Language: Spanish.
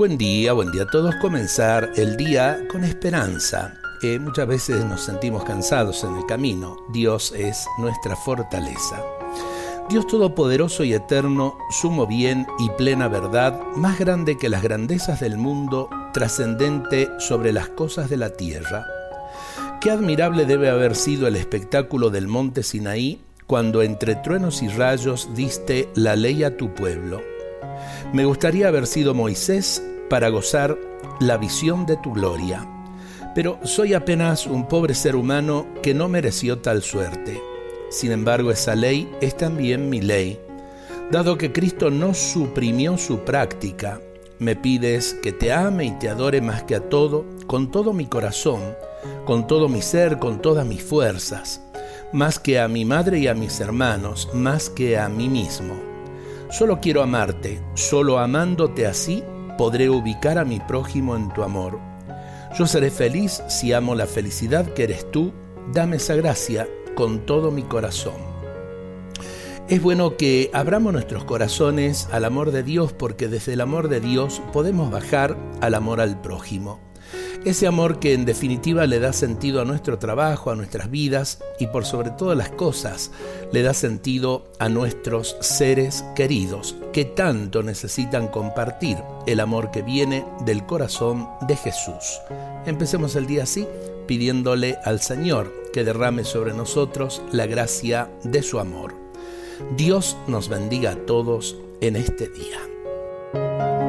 Buen día, buen día a todos. Comenzar el día con esperanza. Eh, muchas veces nos sentimos cansados en el camino. Dios es nuestra fortaleza. Dios Todopoderoso y Eterno, sumo bien y plena verdad, más grande que las grandezas del mundo, trascendente sobre las cosas de la tierra. Qué admirable debe haber sido el espectáculo del monte Sinaí cuando entre truenos y rayos diste la ley a tu pueblo. Me gustaría haber sido Moisés para gozar la visión de tu gloria. Pero soy apenas un pobre ser humano que no mereció tal suerte. Sin embargo, esa ley es también mi ley. Dado que Cristo no suprimió su práctica, me pides que te ame y te adore más que a todo, con todo mi corazón, con todo mi ser, con todas mis fuerzas, más que a mi madre y a mis hermanos, más que a mí mismo. Solo quiero amarte, solo amándote así podré ubicar a mi prójimo en tu amor. Yo seré feliz si amo la felicidad que eres tú. Dame esa gracia con todo mi corazón. Es bueno que abramos nuestros corazones al amor de Dios porque desde el amor de Dios podemos bajar al amor al prójimo. Ese amor que en definitiva le da sentido a nuestro trabajo, a nuestras vidas y por sobre todas las cosas le da sentido a nuestros seres queridos que tanto necesitan compartir el amor que viene del corazón de Jesús. Empecemos el día así pidiéndole al Señor que derrame sobre nosotros la gracia de su amor. Dios nos bendiga a todos en este día.